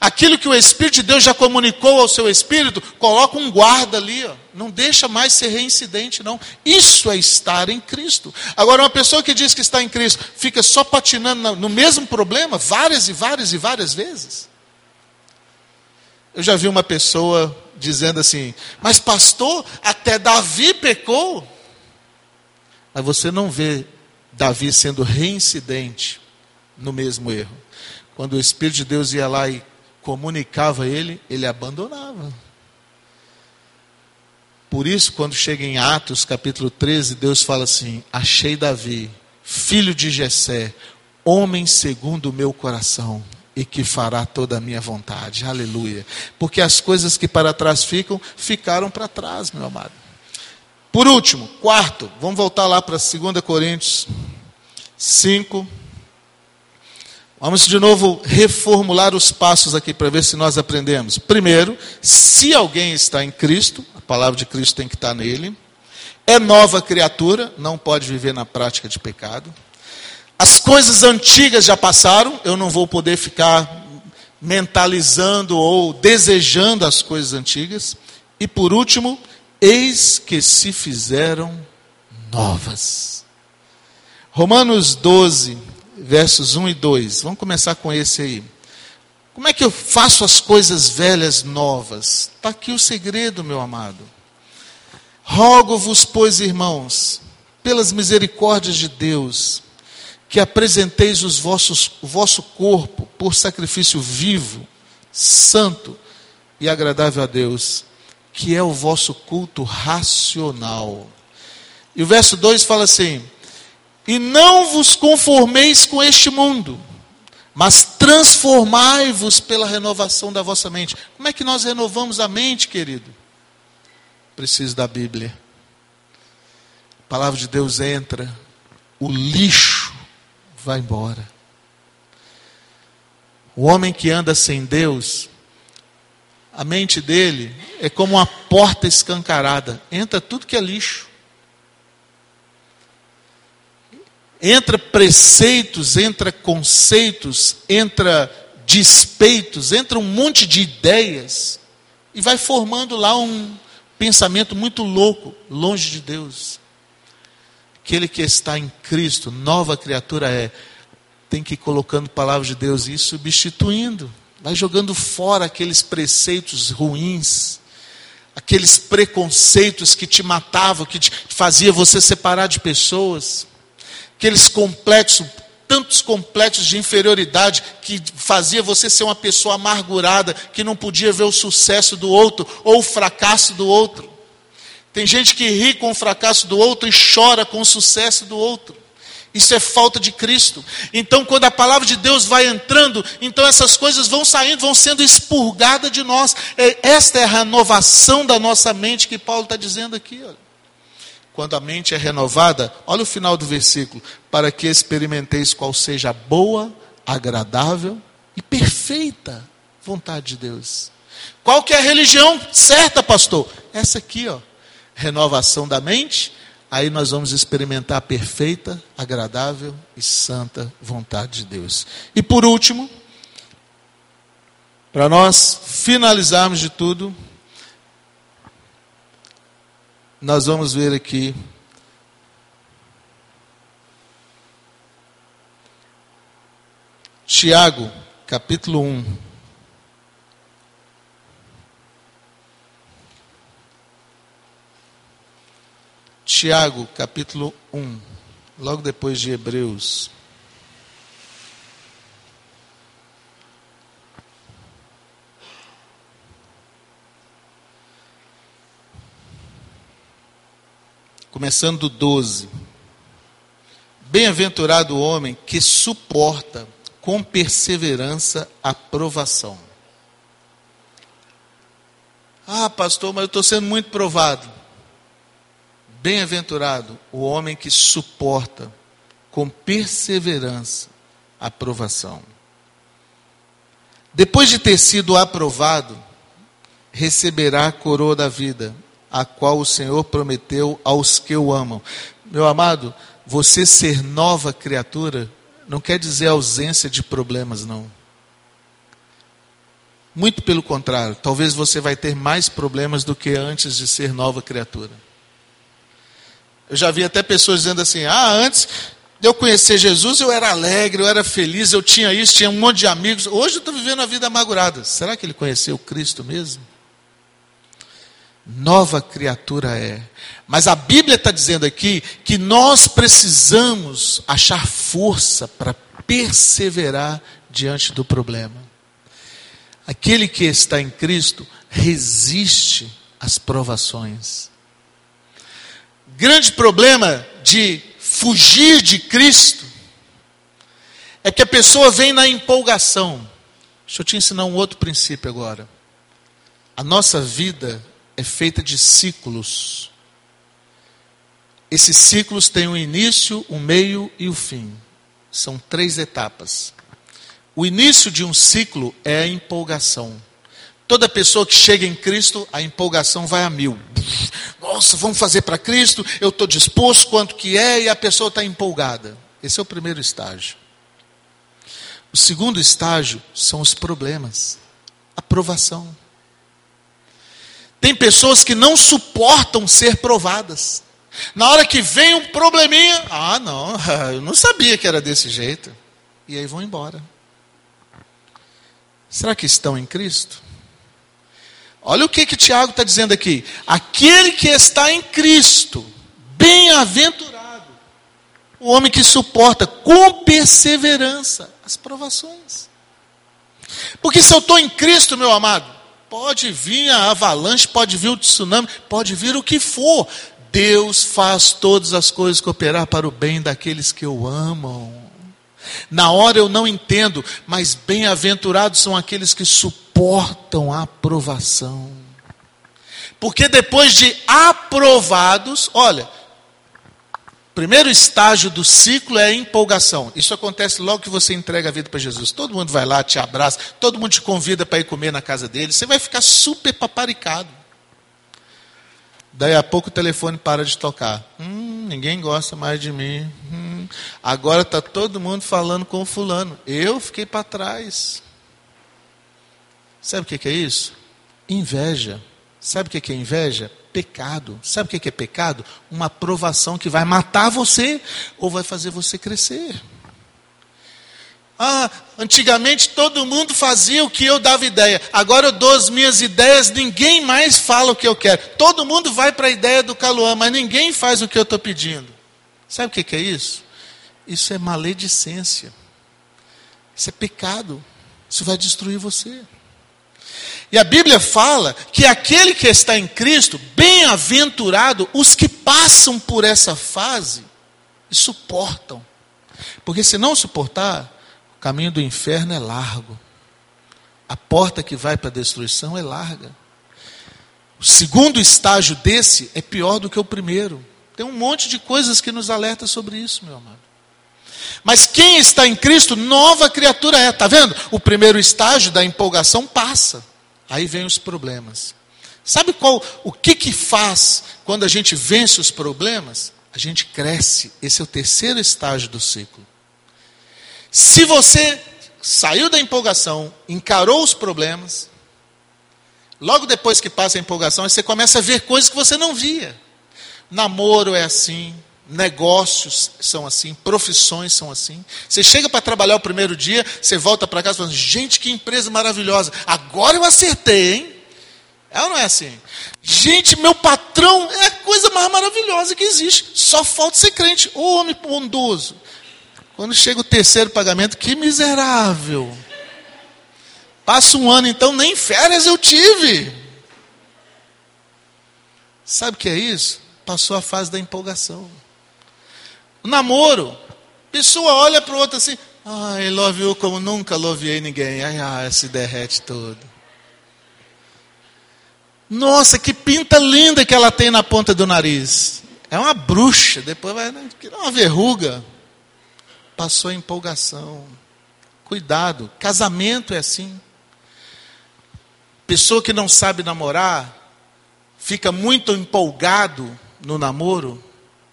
B: aquilo que o Espírito de Deus já comunicou ao seu espírito, coloca um guarda ali, ó. não deixa mais ser reincidente, não. Isso é estar em Cristo. Agora, uma pessoa que diz que está em Cristo, fica só patinando no mesmo problema, várias e várias e várias vezes. Eu já vi uma pessoa dizendo assim: Mas, pastor, até Davi pecou. Mas você não vê Davi sendo reincidente no mesmo erro. Quando o Espírito de Deus ia lá e comunicava ele, ele abandonava. Por isso, quando chega em Atos capítulo 13, Deus fala assim: Achei Davi, filho de Jessé, homem segundo o meu coração e que fará toda a minha vontade. Aleluia. Porque as coisas que para trás ficam, ficaram para trás, meu amado. Por último, quarto, vamos voltar lá para 2 Coríntios 5. Vamos de novo reformular os passos aqui para ver se nós aprendemos. Primeiro, se alguém está em Cristo, a palavra de Cristo tem que estar nele. É nova criatura, não pode viver na prática de pecado. As coisas antigas já passaram, eu não vou poder ficar mentalizando ou desejando as coisas antigas. E por último, eis que se fizeram novas. Romanos 12, versos 1 e 2. Vamos começar com esse aí. Como é que eu faço as coisas velhas novas? Está aqui o segredo, meu amado. Rogo-vos, pois, irmãos, pelas misericórdias de Deus, que apresenteis os vossos, o vosso corpo por sacrifício vivo, santo e agradável a Deus, que é o vosso culto racional. E o verso 2 fala assim: E não vos conformeis com este mundo, mas transformai-vos pela renovação da vossa mente. Como é que nós renovamos a mente, querido? Preciso da Bíblia. A palavra de Deus entra, o lixo vai embora. O homem que anda sem Deus, a mente dele é como uma porta escancarada, entra tudo que é lixo. Entra preceitos, entra conceitos, entra despeitos, entra um monte de ideias e vai formando lá um pensamento muito louco, longe de Deus. Aquele que está em Cristo, nova criatura é, tem que ir colocando palavras de Deus e substituindo. Vai jogando fora aqueles preceitos ruins, aqueles preconceitos que te matavam, que te fazia você separar de pessoas, aqueles complexos, tantos complexos de inferioridade que fazia você ser uma pessoa amargurada, que não podia ver o sucesso do outro ou o fracasso do outro. Tem gente que ri com o fracasso do outro e chora com o sucesso do outro. Isso é falta de Cristo. Então, quando a palavra de Deus vai entrando, então essas coisas vão saindo, vão sendo expurgadas de nós. É, esta é a renovação da nossa mente que Paulo está dizendo aqui. Olha. Quando a mente é renovada, olha o final do versículo: para que experimenteis qual seja a boa, agradável e perfeita vontade de Deus. Qual que é a religião certa, pastor? Essa aqui, ó renovação da mente, aí nós vamos experimentar a perfeita, agradável e santa vontade de Deus. E por último, para nós finalizarmos de tudo, nós vamos ver aqui Tiago, capítulo 1. Tiago, capítulo 1, logo depois de Hebreus. Começando do 12. Bem-aventurado o homem que suporta com perseverança a provação. Ah, pastor, mas eu estou sendo muito provado. Bem-aventurado o homem que suporta com perseverança a provação. Depois de ter sido aprovado, receberá a coroa da vida, a qual o Senhor prometeu aos que o amam. Meu amado, você ser nova criatura não quer dizer ausência de problemas, não. Muito pelo contrário, talvez você vai ter mais problemas do que antes de ser nova criatura. Eu já vi até pessoas dizendo assim: ah, antes de eu conhecer Jesus eu era alegre, eu era feliz, eu tinha isso, tinha um monte de amigos. Hoje eu estou vivendo a vida amargurada. Será que ele conheceu Cristo mesmo? Nova criatura é. Mas a Bíblia está dizendo aqui que nós precisamos achar força para perseverar diante do problema. Aquele que está em Cristo resiste às provações. Grande problema de fugir de Cristo é que a pessoa vem na empolgação. Deixa eu te ensinar um outro princípio agora. A nossa vida é feita de ciclos. Esses ciclos têm um início, um meio e o um fim. São três etapas. O início de um ciclo é a empolgação. Toda pessoa que chega em Cristo, a empolgação vai a mil. Nossa, vamos fazer para Cristo, eu estou disposto quanto que é, e a pessoa está empolgada. Esse é o primeiro estágio. O segundo estágio são os problemas, a provação. Tem pessoas que não suportam ser provadas. Na hora que vem um probleminha, ah, não, (laughs) eu não sabia que era desse jeito. E aí vão embora. Será que estão em Cristo? Olha o que, que Tiago está dizendo aqui. Aquele que está em Cristo, bem-aventurado, o homem que suporta com perseverança as provações. Porque se eu estou em Cristo, meu amado, pode vir a avalanche, pode vir o tsunami, pode vir o que for. Deus faz todas as coisas cooperar para o bem daqueles que o amam. Na hora eu não entendo, mas bem-aventurados são aqueles que suportam a aprovação. Porque depois de aprovados, olha, primeiro estágio do ciclo é a empolgação. Isso acontece logo que você entrega a vida para Jesus. Todo mundo vai lá, te abraça, todo mundo te convida para ir comer na casa dele. Você vai ficar super paparicado. Daí a pouco o telefone para de tocar. Hum, ninguém gosta mais de mim. Hum, agora está todo mundo falando com o fulano. Eu fiquei para trás. Sabe o que é isso? Inveja. Sabe o que é inveja? Pecado. Sabe o que é pecado? Uma provação que vai matar você ou vai fazer você crescer. Ah, antigamente todo mundo fazia o que eu dava ideia. Agora eu dou as minhas ideias, ninguém mais fala o que eu quero. Todo mundo vai para a ideia do Caluã, mas ninguém faz o que eu estou pedindo. Sabe o que é isso? Isso é maledicência. Isso é pecado. Isso vai destruir você. E a Bíblia fala que aquele que está em Cristo, bem-aventurado os que passam por essa fase e suportam. Porque se não suportar, o caminho do inferno é largo. A porta que vai para a destruição é larga. O segundo estágio desse é pior do que o primeiro. Tem um monte de coisas que nos alerta sobre isso, meu amado. Mas quem está em Cristo, nova criatura é. Está vendo? O primeiro estágio da empolgação passa. Aí vem os problemas. Sabe qual o que que faz quando a gente vence os problemas? A gente cresce. Esse é o terceiro estágio do ciclo. Se você saiu da empolgação, encarou os problemas, logo depois que passa a empolgação, você começa a ver coisas que você não via. Namoro é assim, negócios são assim, profissões são assim. Você chega para trabalhar o primeiro dia, você volta para casa falando: gente, que empresa maravilhosa, agora eu acertei, hein? É ou não é assim? Gente, meu patrão é a coisa mais maravilhosa que existe. Só falta ser crente. Ô homem bondoso. Quando chega o terceiro pagamento, que miserável. Passa um ano, então nem férias eu tive. Sabe o que é isso? Passou a fase da empolgação. O namoro, Pessoa olha para o outro assim, ai, love you como nunca loveei ninguém. Ai, ai, se derrete todo. Nossa, que pinta linda que ela tem na ponta do nariz. É uma bruxa, depois vai criar uma verruga. Passou a empolgação. Cuidado, casamento é assim. Pessoa que não sabe namorar, fica muito empolgado no namoro,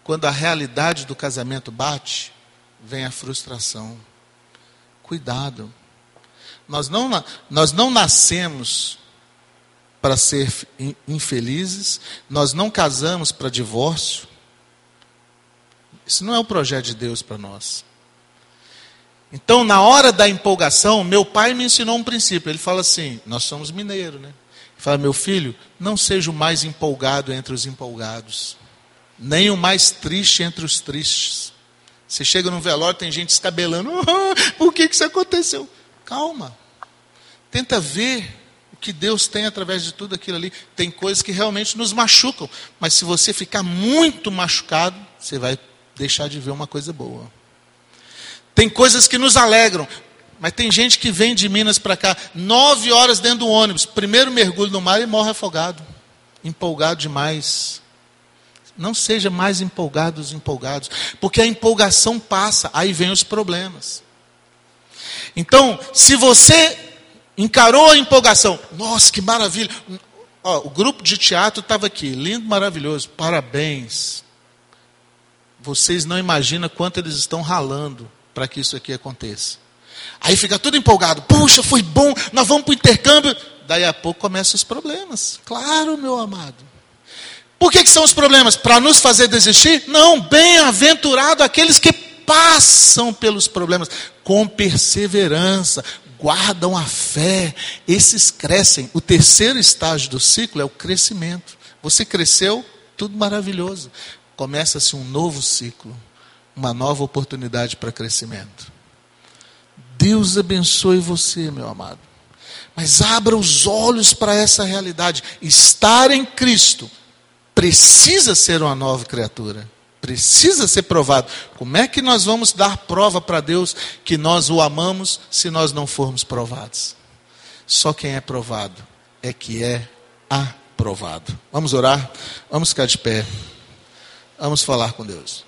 B: quando a realidade do casamento bate, vem a frustração. Cuidado. Nós não, nós não nascemos para ser infelizes, nós não casamos para divórcio. Isso não é o projeto de Deus para nós. Então, na hora da empolgação, meu pai me ensinou um princípio. Ele fala assim: nós somos mineiros, né? Ele fala, meu filho, não seja o mais empolgado entre os empolgados, nem o mais triste entre os tristes. Você chega num velório, tem gente escabelando. Oh, (laughs) por que, que isso aconteceu? Calma. Tenta ver o que Deus tem através de tudo aquilo ali. Tem coisas que realmente nos machucam. Mas se você ficar muito machucado, você vai deixar de ver uma coisa boa. Tem coisas que nos alegram. Mas tem gente que vem de Minas para cá, nove horas dentro do ônibus, primeiro mergulho no mar e morre afogado. Empolgado demais. Não seja mais empolgados, empolgados, porque a empolgação passa, aí vem os problemas. Então, se você encarou a empolgação, nossa, que maravilha. Ó, o grupo de teatro estava aqui, lindo, maravilhoso, parabéns. Vocês não imaginam quanto eles estão ralando para que isso aqui aconteça. Aí fica tudo empolgado, puxa, foi bom, nós vamos para o intercâmbio. Daí a pouco começam os problemas. Claro, meu amado. Por que, que são os problemas? Para nos fazer desistir? Não, bem-aventurado aqueles que passam pelos problemas com perseverança, guardam a fé, esses crescem. O terceiro estágio do ciclo é o crescimento. Você cresceu, tudo maravilhoso. Começa-se um novo ciclo, uma nova oportunidade para crescimento. Deus abençoe você, meu amado. Mas abra os olhos para essa realidade. Estar em Cristo precisa ser uma nova criatura. Precisa ser provado. Como é que nós vamos dar prova para Deus que nós o amamos se nós não formos provados? Só quem é provado é que é aprovado. Vamos orar? Vamos ficar de pé. Vamos falar com Deus.